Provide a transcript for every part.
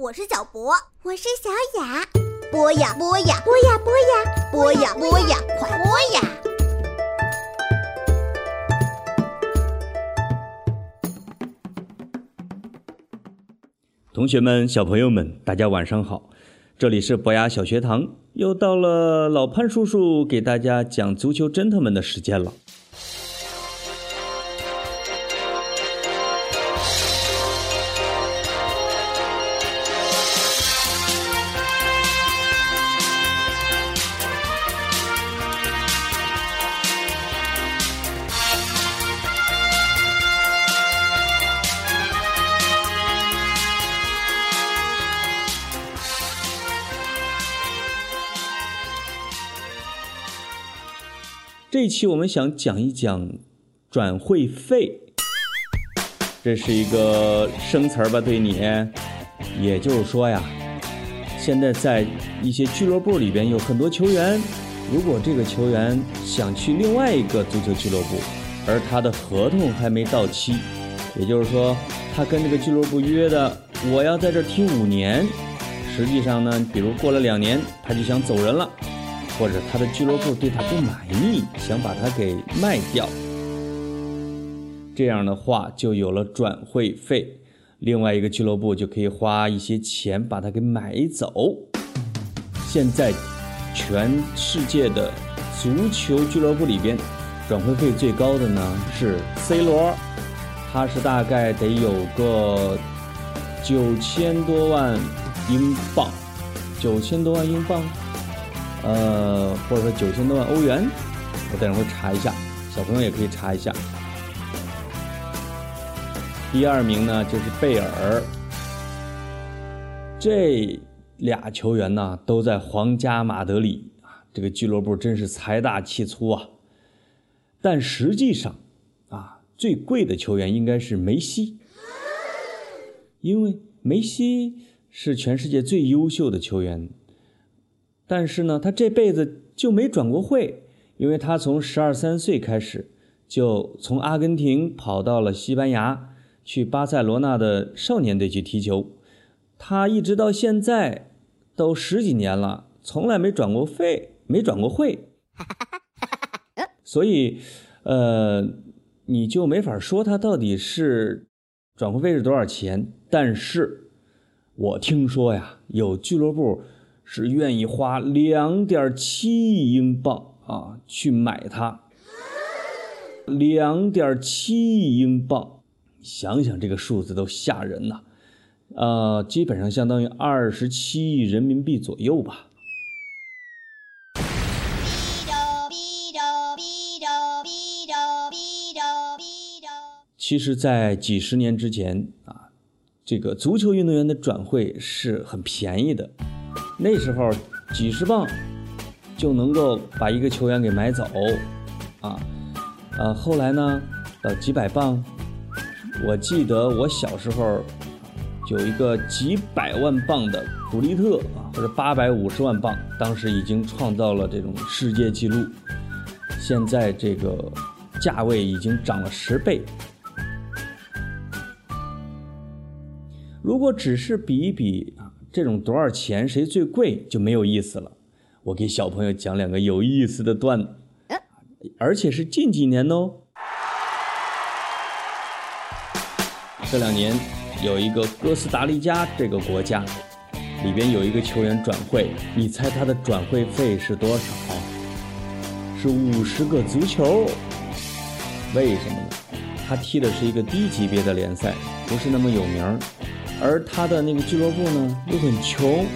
我是小博，我是小雅。播呀播呀播呀播呀播呀播呀，快播呀！同学们、小朋友们，大家晚上好！这里是博雅小学堂，又到了老潘叔叔给大家讲足球侦探们的时间了。这一期我们想讲一讲转会费，这是一个生词儿吧？对你，也就是说呀，现在在一些俱乐部里边有很多球员，如果这个球员想去另外一个足球俱乐部，而他的合同还没到期，也就是说，他跟这个俱乐部约的我要在这踢五年，实际上呢，比如过了两年，他就想走人了。或者他的俱乐部对他不满意，想把他给卖掉，这样的话就有了转会费，另外一个俱乐部就可以花一些钱把他给买走。现在，全世界的足球俱乐部里边，转会费最高的呢是 C 罗，他是大概得有个九千多万英镑，九千多万英镑。呃，或者说九千多万欧元，我等会查一下，小朋友也可以查一下。第二名呢就是贝尔，这俩球员呢都在皇家马德里啊，这个俱乐部真是财大气粗啊。但实际上啊，最贵的球员应该是梅西，因为梅西是全世界最优秀的球员。但是呢，他这辈子就没转过会，因为他从十二三岁开始，就从阿根廷跑到了西班牙，去巴塞罗那的少年队去踢球。他一直到现在都十几年了，从来没转过费，没转过会。所以，呃，你就没法说他到底是转会费是多少钱。但是，我听说呀，有俱乐部。是愿意花两点七亿英镑啊去买它，两点七亿英镑，想想这个数字都吓人呐，呃，基本上相当于二十七亿人民币左右吧。其实，在几十年之前啊，这个足球运动员的转会是很便宜的。那时候几十磅就能够把一个球员给买走，啊，呃，后来呢到几百磅，我记得我小时候有一个几百万磅的古利特啊，或者八百五十万磅，当时已经创造了这种世界纪录。现在这个价位已经涨了十倍。如果只是比一比啊。这种多少钱谁最贵就没有意思了。我给小朋友讲两个有意思的段子，而且是近几年哦。这两年有一个哥斯达黎加这个国家，里边有一个球员转会，你猜他的转会费是多少？是五十个足球。为什么呢？他踢的是一个低级别的联赛，不是那么有名。而他的那个俱乐部呢又很穷，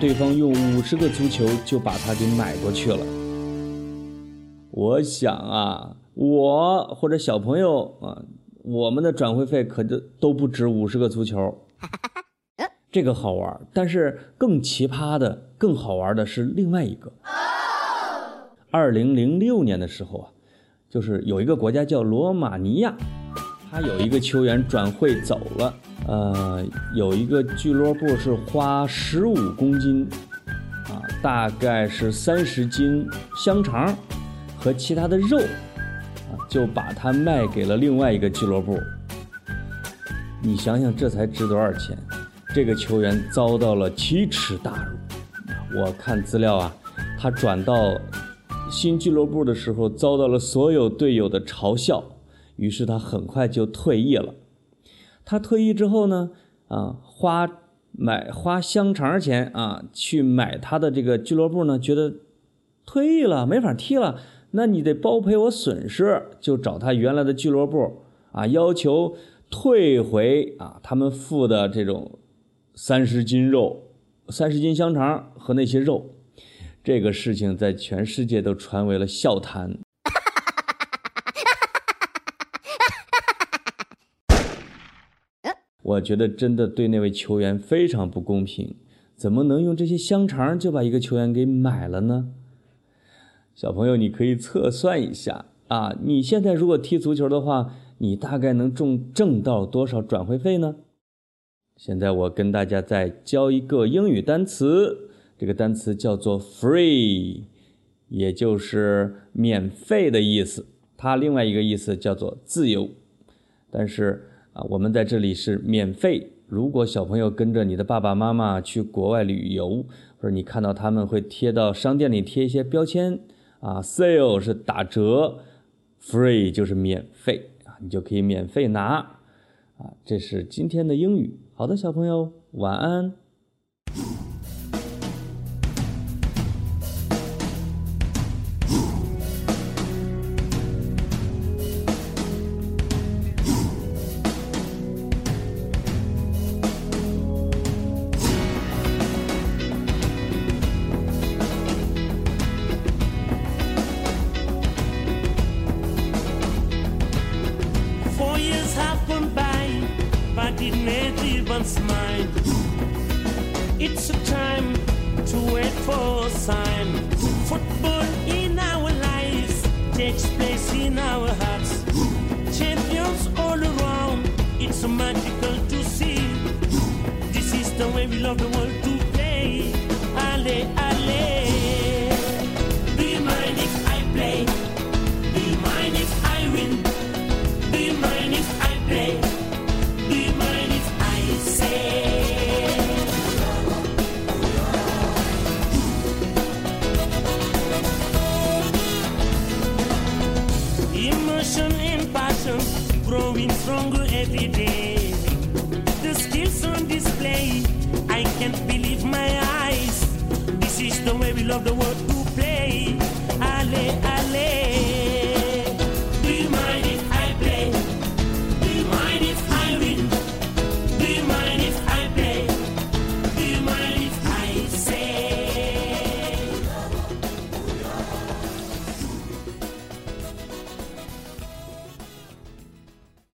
对方用五十个足球就把他给买过去了。我想啊，我或者小朋友啊，我们的转会费可就都不止五十个足球。这个好玩，但是更奇葩的、更好玩的是另外一个。二零零六年的时候啊，就是有一个国家叫罗马尼亚，他有一个球员转会走了。呃，有一个俱乐部是花十五公斤，啊，大概是三十斤香肠和其他的肉，啊，就把它卖给了另外一个俱乐部。你想想，这才值多少钱？这个球员遭到了奇耻大辱。我看资料啊，他转到新俱乐部的时候遭到了所有队友的嘲笑，于是他很快就退役了。他退役之后呢，啊，花买花香肠钱啊去买他的这个俱乐部呢，觉得退役了没法踢了，那你得包赔我损失，就找他原来的俱乐部啊，要求退回啊他们付的这种。三十斤肉，三十斤香肠和那些肉，这个事情在全世界都传为了笑谈。我觉得真的对那位球员非常不公平，怎么能用这些香肠就把一个球员给买了呢？小朋友，你可以测算一下啊，你现在如果踢足球的话，你大概能挣挣到多少转会费呢？现在我跟大家再教一个英语单词，这个单词叫做 free，也就是免费的意思。它另外一个意思叫做自由。但是啊，我们在这里是免费。如果小朋友跟着你的爸爸妈妈去国外旅游，或者你看到他们会贴到商店里贴一些标签啊，sale 是打折，free 就是免费啊，你就可以免费拿啊。这是今天的英语。好的，小朋友，晚安。It's a time to wait for a sign. Football in our lives takes place in our hearts. Champions all around, it's so magical to see. This is the way we love the world growing stronger every day. The skills on display, I can't believe my eyes. This is the way we love the world.